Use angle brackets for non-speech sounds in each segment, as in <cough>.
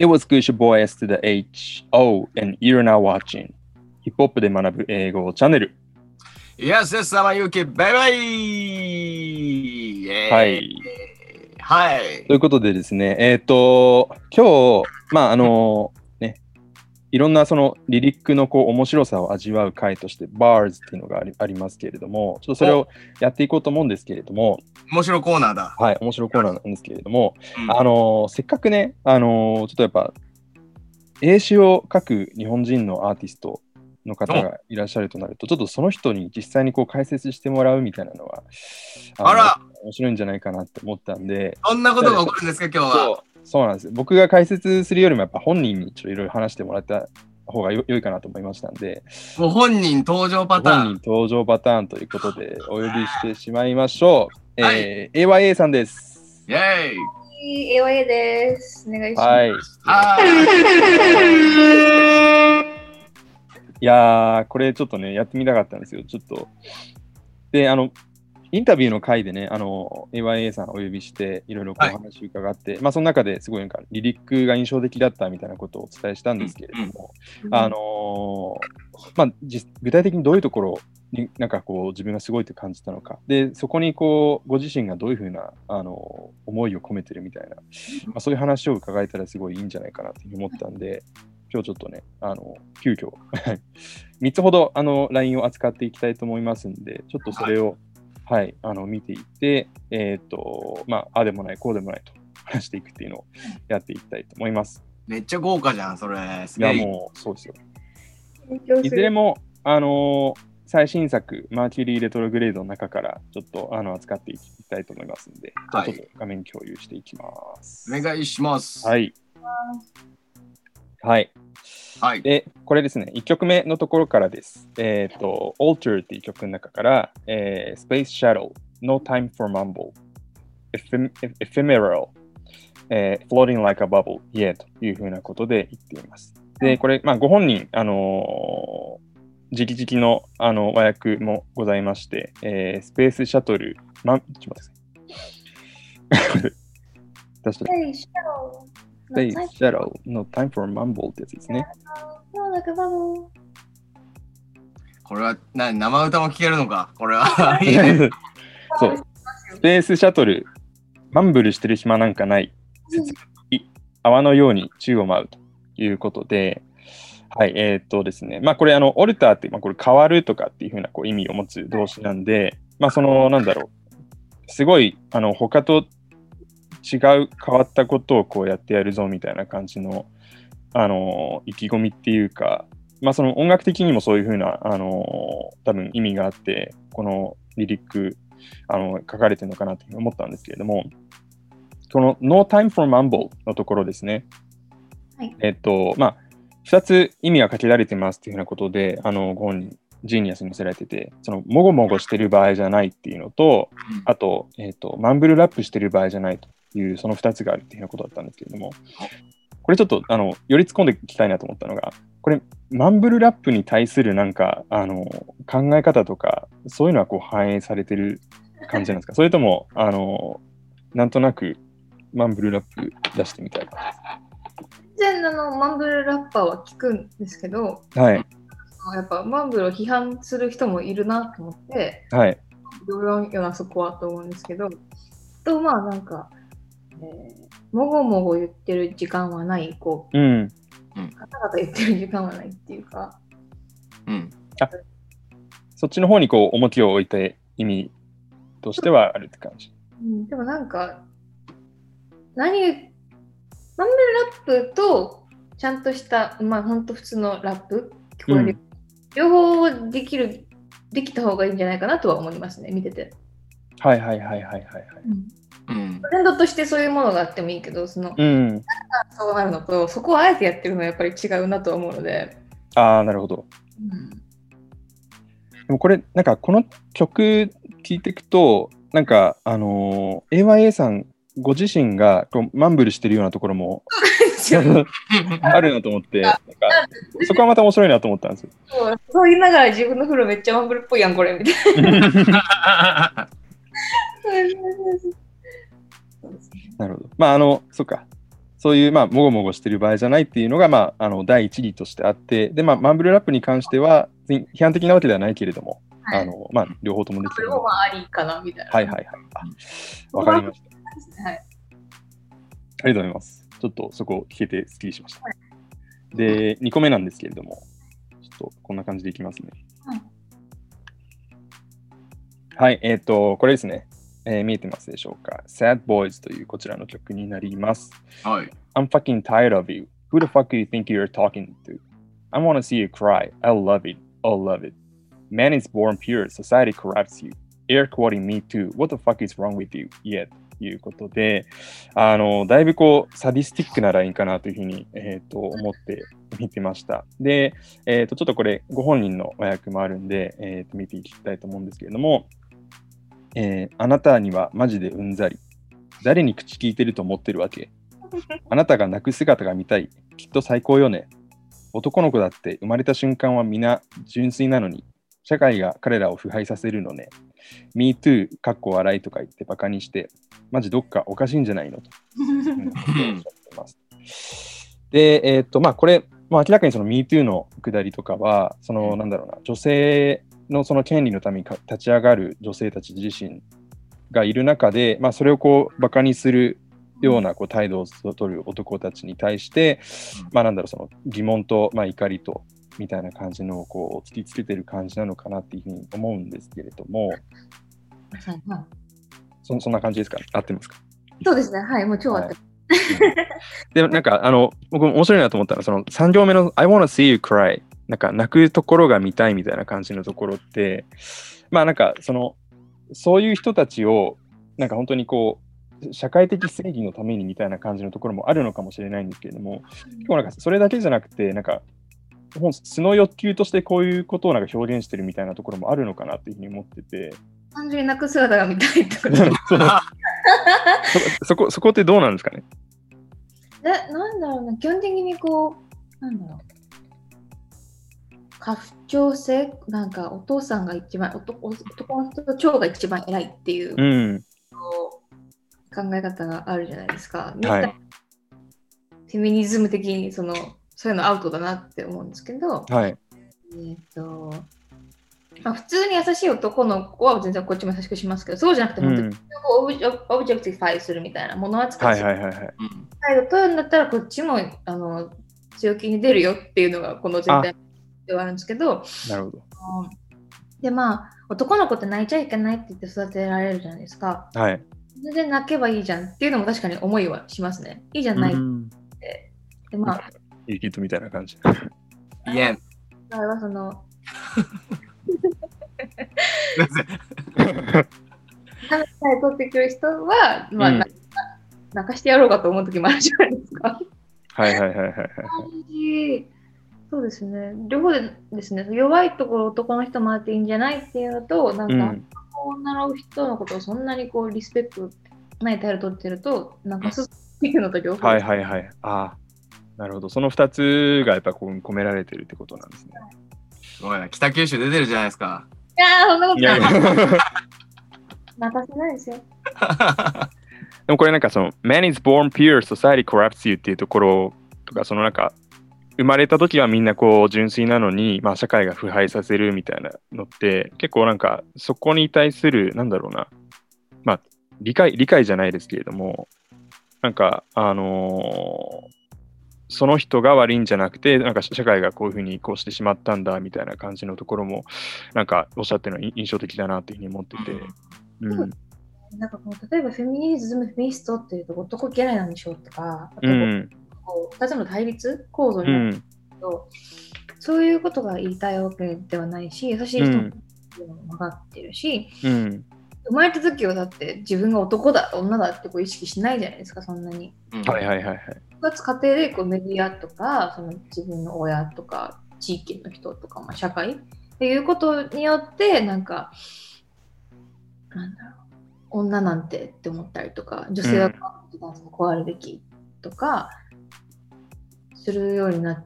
It was good, your boy S to the H, O, and you're now watching ヒップホップで学ぶ英語チャンネル。Yes, yes, sama Yuki, バイバイはい。はいと。いうことでですね、えっ、と、今日、まあ、あの、ね、いろんなそのリリックのこう面白さを味わう回として、Bars っていうのがありありますけれども、ちょっとそれをやっていこうと思うんですけれども、面白いコーナーだ。はい、面白いコーナーなんですけれども、うん。あのせっかくね、あのちょっとやっぱ、英詞を書く日本人のアーティストの方がいらっしゃるとなると、ちょっとその人に実際にこう解説してもらうみたいなのは、のあら。面白いんじゃないかなって思ったんで、そんなことが起こるんですか、今日は。そうなんです。僕が解説するよりもやっぱ本人にちょっといろいろ話してもらった方がよ良いかなと思いましたんで、ご本人登場パター本ン。人登場パターンということでお呼びしてしまいましょう。はいえー AYA さんです。イェーイ AOA です。お願いします。はい。はいやー、これちょっとね、やってみたかったんですよ。ちょっと。で、あの、インタビューの回でね、あの、AYA さんお呼びして、いろいろこうはい。話伺って、まあ、その中ですごいなんか、リリックが印象的だったみたいなことをお伝えしたんですけれども、あのーまあ、実具体的にどういうところになんかこう自分がすごいと感じたのか、で、そこにこう、ご自身がどういうふうな、あの思いを込めてるみたいな、まあ、そういう話を伺えたらすごいいいんじゃないかなというふうに思ったんで、今日ちょっとね、あの、急遽3つほどあの LINE を扱っていきたいと思いますんで、ちょっとそれを、はい、あの見ていって、えっ、と、まあ、ああでもない、こうでもないと話していくっていうのをやっていきたいと思います。めっちゃ豪華じゃん、それ。すいや。もう、そうですよ。いずれも、あのー最新作、マーキュリー・レトログレードの中からちょっとあの扱っていきたいと思いますんで、じゃあはいちょっと画面共有していきます。お願いします。。はいい。はい。はい。で、これですね、1曲目のところからです。えっ、と、Alter っていう曲の中から、えー Space Shuttle, No Time for Mumble, Ephem- Ephemeral, えー Floating Like a Bubble, Yeah というふうなことで言っています。で、これ、まあ、ご本人、あのー直々のあの和訳もございまして、えースペースシャトル、ま、ちょっと待ってください。<laughs> 出した Space Shuttle, No Time for Mumble ってやつですね。No, like a bubble. これは、な生歌も聴けるのか？これは。いいねそう。スペースシャトル、マンブルしてる暇なんかない。切ない泡のように宙を舞うということで、はい、えーっとですね、まあこれ、あの、オルターって、まあこれ変わるとかっていうふうなこう意味を持つ動詞なんで、まあその、なんだろう、すごい、あの、他と違う変わったことをこうやってやるぞみたいな感じの、あの、意気込みっていうか、まあその音楽的にもそういうふうな、あの、多分意味があって、このリリック、あの書かれてるのかなと思ったんですけれども、この No Time for Mumble のところですね。はい。えっと、まあ、2つ意味がかけられてますっていうふうなことで、あの、ご本人、ジーニアスに載せられてて、その、もごもごしてる場合じゃないっていうのと、あと、えっと、マンブルラップしてる場合じゃないという、その2つがあるっていうようなことだったんですけれども、これちょっと、あの、より突っ込んでいきたいなと思ったのが、これ、マンブルラップに対するなんか、あの、考え方とか、そういうのはこう反映されてる感じなんですか？それとも、あの、なんとなく、マンブルラップ出してみたい感全然あのマンブルラッパーは聞くんですけど、じはい、やっぱマンブルを批判する人もいるなと思って、はい、どうよなそこはと思うんですけど、とまあなんか、えーもごもご言ってる時間はない、こうん、う、ガタガタ言ってる時間はないっていうか、うん。そっちの方にこう、重きを置いて意味としてはあるって感じ。うん、でもなんか、何、マンブルラップとちゃんとした、まあ本当普通のラップ聞こえる、うん両方できる、できた方がいいんじゃないかなとは思いますね、見てて。はいはいはいはいはいはい。うん。トレンドとしてそういうものがあってもいいけど、その、うん、そうなるのと、そこをあえてやってるのはやっぱり違うなとは思うので。ああ、なるほど。でもこれ、なんかこの曲聴いていくと、なんか、あのー AYA さんご自身がこうマンブルしてるようなところもあるなと思って、なんかそこはまた面白いなと思ったんですよ。そうそう言いながら自分の風呂めっちゃマンブルっぽいやん、これ、みたいな。なるほど。まあ、あの、そっか。そういう、まあ、もごもごしてる場合じゃないっていうのが、まあ、あの第一義としてあって、で、まあ、マンブルラップに関しては、批判的なわけではないけれども、はいあの、まあ、両方ともできてるそれもまあありかなみたいな。はいはいはい。あわかりました。はい。ありがとうございます。ちょっとそこ聞けてすっきりしました。で、2個目なんですけれども、ちょっとこんな感じでいきますね。はいはい、えっ、と、これですね、えー見えてますでしょうか ?Sad Boys というこちらの曲になります。はい。I'm fucking tired of you. Who the fuck do you think you're talking to? I wanna see you cry. I love it. I'll love it. Man is born pure. Society corrupts you. Air quoting me too. What the fuck is wrong with you? Yeah. ということで、あの、だいぶこう、サディスティックなラインかなというふうに、えー、と思って見てました。で、えー、と、ちょっとこれ、ご本人の和訳もあるんで、えー、と見ていきたいと思うんですけれども、えーあなたにはマジでうんざり。誰に口聞いてると思ってるわけ？<laughs> あなたが泣く姿が見たい。きっと最高よね。男の子だって生まれた瞬間は皆純粋なのに、社会が彼らを腐敗させるのね。Me too、かっこ笑いとか言ってバカにして、マジどっかおかしいんじゃないの？と。で、えーっと、まあこれ、まあ、明らかにその MeToo のくだりとかは、その、なんだろうな、女性のその権利のためにか立ち上がる女性たち自身がいる中で、まあ、それをこう、バカにするようなこう態度を取る男たちに対して、まあなんだろう、その疑問と、まあ、怒りと、みたいな感じのをこう突きつけてる感じなのかなっていうふうに思うんですけれども、はいはい。そそんな感じですか？合ってますか？そうですね。はい。もう超あってる。で、なんか、あの、僕面白いなと思ったのは、その3行目の I wanna see you cry なんか泣くところが見たいみたいな感じのところって、まあなんか、その、そういう人たちを、なんか本当にこう、社会的正義のためにみたいな感じのところもあるのかもしれないんですけれども、結構なんかそれだけじゃなくて、なんか、素の欲求としてこういうことをなんか表現してるみたいなところもあるのかなっていうふうに思ってて、単純に泣く姿が見たいってこと。<laughs> そこそこってどうなんですかね？え、なんだろうな、基本的にこう、なんだろう。家父長制なんかお父さんが一番、男男の人と長が一番偉いっていううん。考え方があるじゃないですか。はいフェミニズム的にそのそういうのアウトだなって思うんですけど、はい。えっ、と、まあ、普通に優しい男の子は全然こっちも優しくしますけど、そうじゃなくて本当にうん。オブジェ objectify するみたいなもの扱いするはいはいはい。うん態度取るんだったらこっちもあの強気に出るよっていうのがこの全体ではあるんですけど、なるほど。でまあ男の子って泣いちゃいけないって言って育てられるじゃないですか。はい。全然泣けばいいじゃんっていうのも確かに思いはしますね。いいじゃない。うんでまあ、いいキットみたいな感じ。いえん。場合はその、カメラ撮ってくる人は、まあ、うんな泣かしてやろうかと思う時もあるじゃないですか。はいはいはいはいはい。<laughs> そうですね。両方でですね、弱いところ男の人もあっていいんじゃないっていうのと、なんか、うん。女の人のことをそんなにこうリスペクトない態度取ってると、なんかすっていうのと両方。はいはいはい。ああ。なるほど。その2つがやっぱここに込められてるってことなんですね。すごいな。北九州出てるじゃないですか。いやー、そんなことないい。やいや。泣かせないですよ。<laughs> でもこれなんかその Man is born pure, society corrupts you っていうところとか、そのなんか生まれた時はみんなこう純粋なのに、まあ社会が腐敗させるみたいなのって結構なんかそこに対するなんだろうな、まあ理解、理解じゃないですけれども、なんかあのーその人が悪いんじゃなくて、なんか社会がこういうふうに移行してしまったんだみたいな感じのところも、なんかおっしゃってるのは印象的だなっていうふうに思ってて。うん。なんかこう例えばフェミニズム、フェミニストっていうと男嫌いなんでしょうとか、うん。こう2つの対立構造うになるん。けど、そういうことが言いたいわけではないし、優しい人も分かってるし、うん。生まれた時はだって自分が男だ、女だってこう意識しないじゃないですか、そんなに。うんはいはいはいはい。かつ家庭でこうメディアとか、その自分の親とか、地域の人とか、まあ、社会っていうことによって、なんか、なんだろう、女なんてって思ったりとか、女性はこうあるべきとか、するようになっ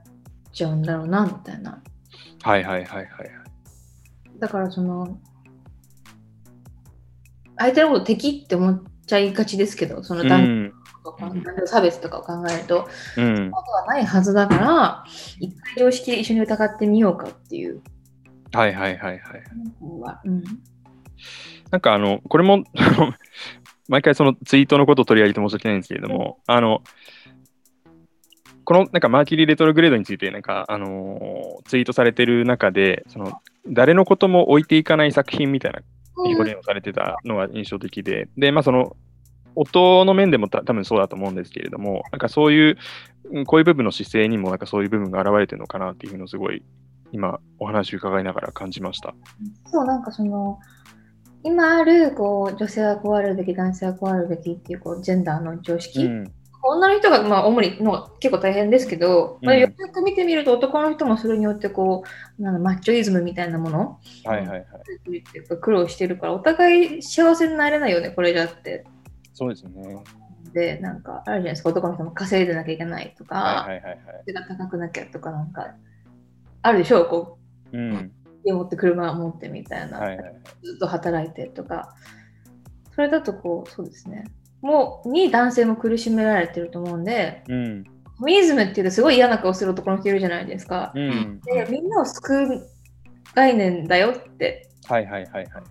ちゃうんだろうな、みたいな。はいはいはいはい。だからその、相手のこと敵って思っちゃいがちですけど、そのう男女差別とかを考えると、うん。ことはないはずだから、一回常識で一緒に疑ってみようかっていうはいはいはいはい。うん。なんかあの、これも、毎回そのツイートのことを取り上げて申し訳ないんですけれども、あの、このなんかマーキュリーレトログレードについてなんか、あのーツイートされてる中で、その誰のことも置いていかない作品みたいな表現をされてたのが印象的で、で、まあその音の面でもた多分そうだと思うんですけれども、なんかそういう、うんこういう部分の姿勢にもなんかそういう部分が現れてるのかなっていうのをすごい今お話を伺いながら感じました。そう、なんかその、今あるこう女性はこうあるべき、男性はこうあるべきっていうこうジェンダーの常識、うん女の人がまあ主にのが結構大変ですけど、まあ、うんよく見てみると男の人もそれによってこうなんだマッチョイズムみたいなものはいはいはい。苦労してるからお互い幸せになれないよねこれじゃってそうですね。でなんかあるじゃないですか男の人も稼いでなきゃいけないとか、はいはいはいはい。背が高くなきゃとかなんかあるでしょうこううん。家持って車持ってみたいな、はいはいはい。ずっと働いてとかそれだとこうそうですねもうに男性も苦しめられてると思うんでうん。フェミニズムっていうとすごい嫌な顔する男の人いるじゃないですか。うん。でみんなを救う概念だよって。はいはいはいはいはい。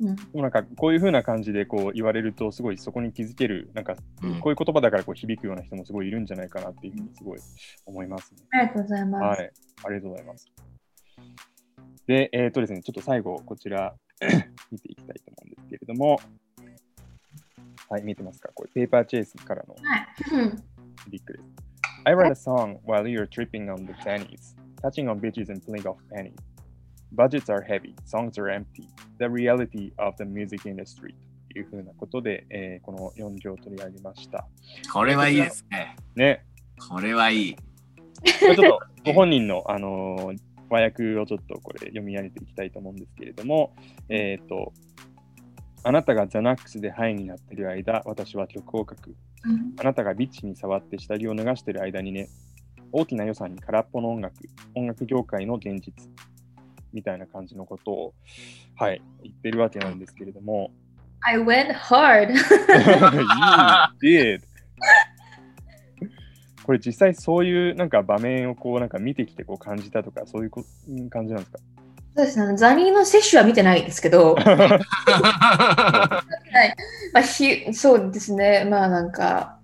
うん、でもなんかこういう風な感じでこう言われるとすごいそこに気づけるなんかうんこういう言葉だからこう響くような人もすごいいるんじゃないかなっていうふうにすごい思いますね。ありがとうございます。はい。ありがとうございます。で、えっ、とですね、ちょっと最後こちら <clears throat> 見ていきたいと思うんですけれども、はい、見えてますかこれペーパーチェイスからのはいうんリックです。I write a song while you're tripping on the tennies, touching on bitches and playing off pennies. Budgets are heavy, songs are empty. The reality of the music industry. というふうなことで、えーこの4行を取り上げました。これはいいですね。ね、これはいい。ちょっとご本人の、あのー和訳をちょっとこれ読み上げていきたいと思うんですけれども、えっ、と、あなたがザナックスでハイになっている間、私は曲を書く。うんあなたがビッチに触って下着を脱がしている間にね、大きな予算に空っぽの音楽、音楽業界の現実みたいな感じのことを、はい、言ってるわけなんですけれども、I went hard! <laughs> You did! これ実際そういうなんか場面をこうなんか見てきてこう感じたとかそういう感じなんですか？そうですね、ザニーの摂取は見てないですけど、<laughs> まあ、ひそうですね、まあなんか、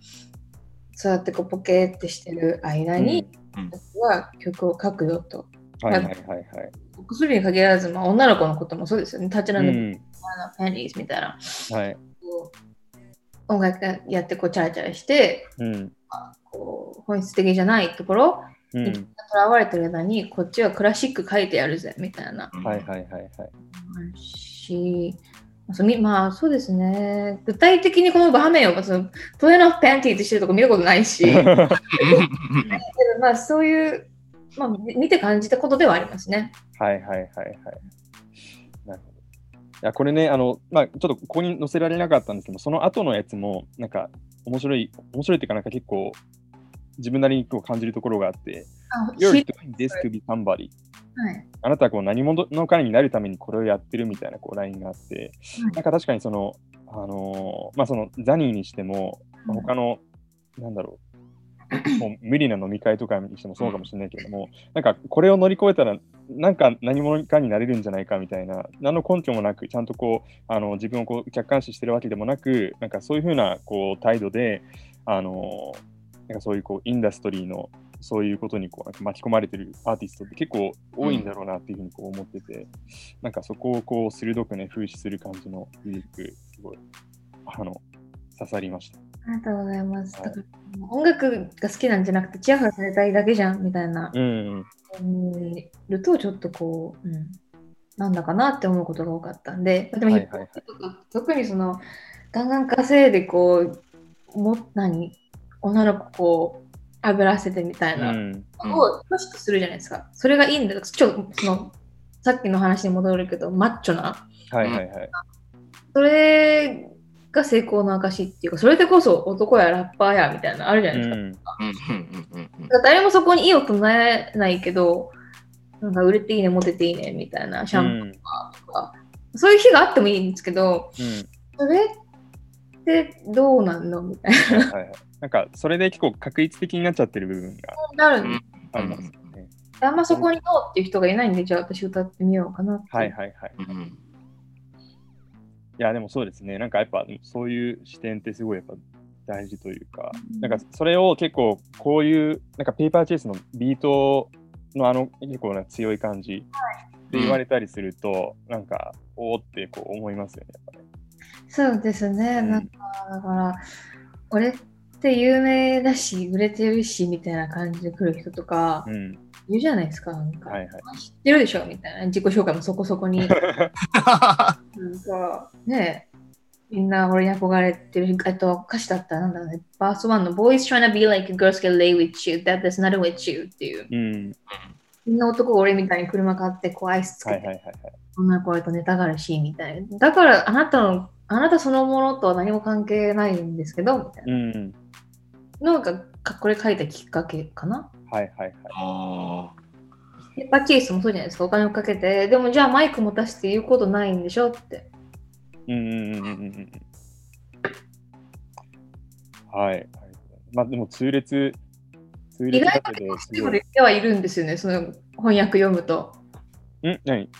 そうやってこうポケってしてる間に、うん私は曲を書くよと。はいはいはいはい。薬に限らず、まあ、女の子のこともそうですよね。立ちう並んで、ん、あのペニーズみたいな。はい。音楽やってこうチャラチャラして、うん。こう本質的じゃないところうん。にとらわれてる間に、こっちはクラシック書いてやるぜみたいなはいはいはいはい。し、そうみまあそうですね。具体的にこの場面をそのプレーのパンティーってしてるとこ見たことないし、<laughs> <laughs> まあそういう、まあ、み見て感じたことではありますね。はいはいはいはい。なるほど。いや、これね、あの、まあ、ちょっとここに載せられなかったんですけど、その後のやつも、なんか、面白い、面白いっていうか、なんか結構、自分なりにこう感じるところがあって、あ You're ひ doing this to be somebody. はい。あなたはこう何者のかになるためにこれをやってるみたいなこうラインがあって、はい。なんか確かにその、あのーまあそのザニーにしても、まあ他の、なんだろう、もう無理な飲み会とかにしてもそうかもしれないけれども、なんかこれを乗り越えたら、なんか何者かになれるんじゃないかみたいな、何の根拠もなく、ちゃんとこう、あの自分をこう客観視してるわけでもなく、なんかそういうふうなこう態度で、あのなんかそういうこうインダストリーのそういうことにこう巻き込まれてるアーティストって結構多いんだろうなっていうふうにこう思ってて、なんかそこをこう鋭くね、風刺する感じのリリック、すごい、あの、刺さりました。ありがとうございます。はい。音楽が好きなんじゃなくて、チヤホヤされたいだけじゃんみたいな、うん、うん、いるとちょっとこう、うん、なんだかなって思うことが多かったんで、でもヒップホ特にその、ガンガン稼いでこう、も何？女の子こう、油らせてみたいな、うん、を楽しくするじゃないですか。それがいいんだよ。ちょっとその、さっきの話に戻るけど、マッチョな。はいはいはい。それが成功の証っていうか、それでこそ男やラッパーやみたいなのあるじゃうないですか。ん、うんうんうんうんだから誰もそこに意を唱えないけど、なんか売れていいね、モテていいねみたいなシャンプーとか、そういう日があってもいいんですけど、うん、それっってどうなんの？みたいはいはいはいなんか、それで結構確率的になっちゃってる部分がな。なるんですありますよね。あんまそこにノーっていう人がいないんで、じゃあ私歌ってみようかなって。はいはいはい。うんいや、でもそうですね。なんかやっぱそういう視点ってすごいやっぱ大事というか、なんかそれを結構こういう、なんかペーパーチェイスのビートのあの結構な強い感じで言われたりすると、なんか、おおってこう思いますよね。やっぱねそうですね。うんなんか、だから、俺って有名だし、売れてるし、みたいな感じで来る人とか、うん。いるじゃないですか。なんか、はいはい。知ってるでしょみたいな。自己紹介もそこそこに。<laughs> なんか、ねえみんな俺に憧れてる、えっと、歌詞だったらなんだろうね。バース1の Boys trying to be like girls get lay with you, that there's nothing with you っていう。うん。みんな男が俺みたいに車買ってこうアイスつけて、はいはいはいはい。女の子と寝たがるし、みたいな。だからあなたの、あなたそのものとは何も関係ないんですけど、みたいなうん。のが、かこれ書いたきっかけかな？はいはいはい。あペッパーチェイスもそうじゃないですか。お金をかけて、でもじゃあマイク持たせて言うことないんでしょ？って。うんうんうんうんうんうん。はい。まあでも痛烈、痛意烈だ外とで言ってはいるんですよね、その翻訳読むと。ん？何？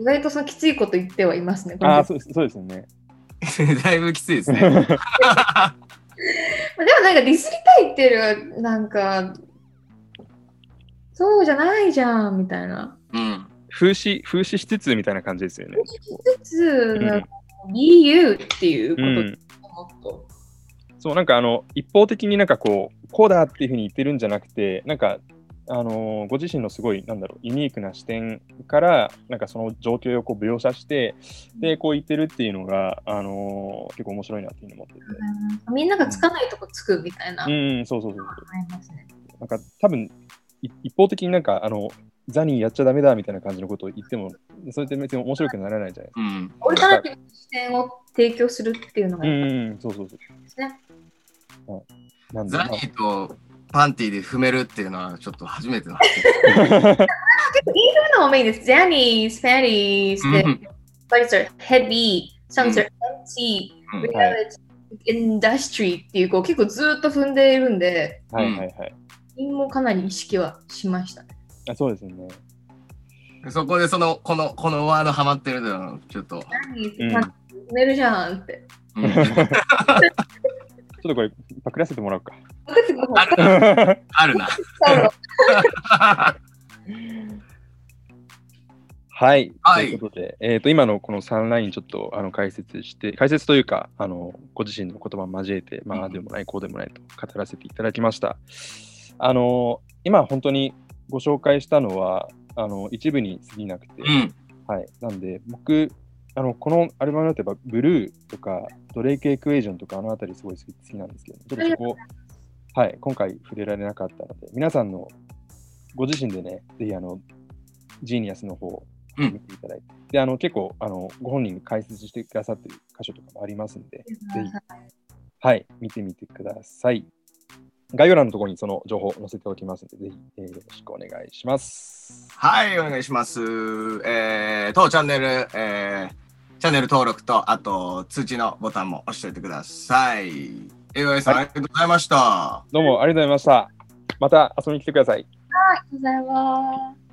意外とそのきついこと言ってはいますね。ああ、そうですそうですよね。ー <laughs> だいぶきついですね。<laughs> まあでもなんかディスりたいっていうよりは、なんか、そうじゃないじゃんみたいな。うん。風刺、風刺しつつみたいな感じですよね。つつ、うんなんか理由っていうこうん。ともっと。そう、なんかあの、一方的になんかこう、こうだっていうふうに言ってるんじゃなくて、なんか、あのーご自身のすごい、なんだろう、ユニークな視点から、なんかその状況をこう描写して、で、こう言ってるっていうのが、あのー結構面白いなっていうふうに思ってて。みんながつかないとこつくみたいな。あうん、そうそうそうそう。りますね。なんか多分い一方的になんかあのザニーやっちゃダメだみたいな感じのことを言っても、それって別に面白くならないじゃないですか。うん。オルタナティブな視点を提供するっていうのがうんいいうんうん、そうそうそう。ですね。なんで、ザニーとパンティで踏めるっていうのはちょっと初めてだ。<laughs> そう。いうのもメインです。ジャニーズ、ファリーズ、で、バリス are heavy, some are empty, うん reality, industry っていう、こう結構ずーっと踏ん。でいるん。で、はいはいはい。韻もかなり意識はしましたね。あそうですよね。そこでその、この、このワードハマってるのちょっと。ジャニーズ、うるじゃん。って。うん。ちょっとこれ、パクらせてもらおうか。あるな。はい。はいということで、えー、と今のこの3ラインちょっとあの解説して、解説というか、あのご自身の言葉を交えて、まあ、でもない、こうでもないと語らせていただきました。あの今本当にご紹介したのは、あの一部に過ぎなくて、うん。はい。なんで、僕、あのこのアルバムだとやっぱブルーとかドレイクエクエージョンとかあのあたりすごい好き好きなんですけど、ちょっとそこ、はい、今回触れられなかったので、皆さんのご自身でね、ぜひあの、ジーニアスの方をうん見ていただいて、で、あの、結構、あの、ご本人に解説してくださってる箇所とかもありますんで、ぜひ、はい、見てみてください。概要欄のところにその情報を載せておきますので、ぜひ、えーよろしくお願いします。はい、お願いします。えー、当チャンネル、えー、チャンネル登録と、あと通知のボタンも押しておいてください。AOA さん、はいありがとうございました。どうもありがとうございました。また遊びに来てください。ありがとうございます。